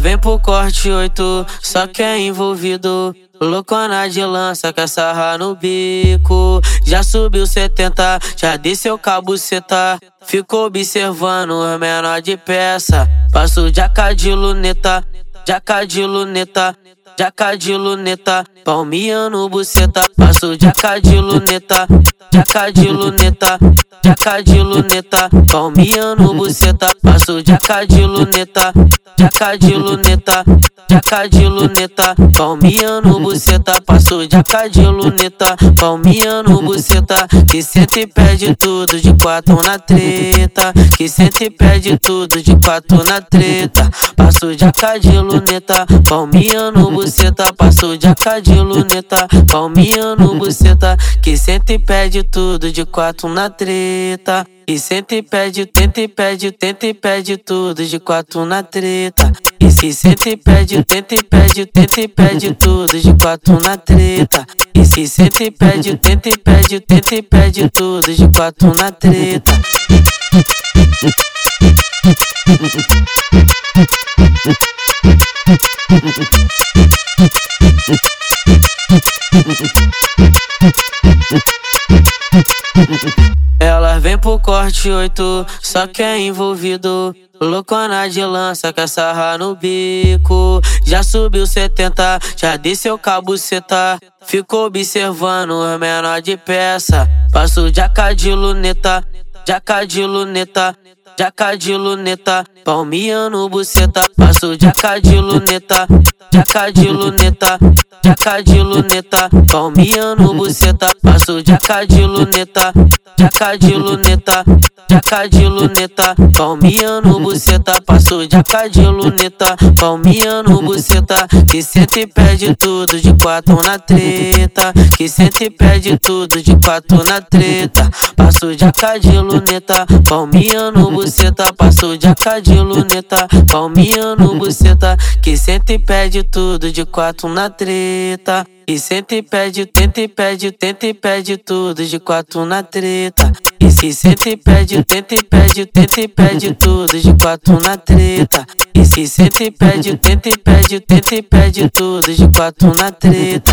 Vem pro corte 8, só que é envolvido. Loucona de lança, quer sarrar no bico. Já subiu 70, já desceu cabuceta. Ficou observando os menor de peça. Passo jaca de luneta, jaca de luneta. Jaca de luneta, buceta. Passo jaca de luneta, jaca de luneta. Jaca de luneta, buceta. Passo jaca de luneta, jaca de luneta. Jaca de luneta, buceta. Passo jaca de luneta, buceta. Que senta e pede tudo de quatro na treta. Que senta e pede tudo de quatro na treta. Passo jaca de luneta, palmiano buceta. Passo jaca de luneta, palmiano buceta. Que senta e pede tudo de quatro na treta. E senta e pede, tenta e pede, tenta e pede tudo de quatro na treta. E se senta e pede, tenta e pede, tenta e pede tudo de quatro na treta. E se senta e pede, tenta e pede, tenta e pede tudo de quatro na treta. Ela vem pro corte 8, só que é envolvido. Loucona de lança, quer sarrar no bico. Já subiu 70, já desceu cabuceta. Ficou observando os menor de peça. Passo jaca de luneta, jaca de luneta. Jaca de luneta, buceta. Passo jaca de luneta, jaca de luneta. Jaca de luneta, buceta. Passo jaca de luneta, jaca de luneta. Jaca de luneta, buceta. Passo jaca de luneta, buceta. Que senta e pede tudo de quatro na treta. Que senta e pede tudo de quatro na treta. Passo jaca de luneta, palmiano buceta buceta, passou de AK de luneta, palminha no buceta, que senta e pede tudo de quatro na treta. E senta e pede, tenta e pede, tenta e pede tudo de quatro na treta. E se senta e pede, tenta e pede, tenta e pede tudo de quatro na treta. E se senta e pede, tenta e pede, tenta e pede tudo de quatro na treta.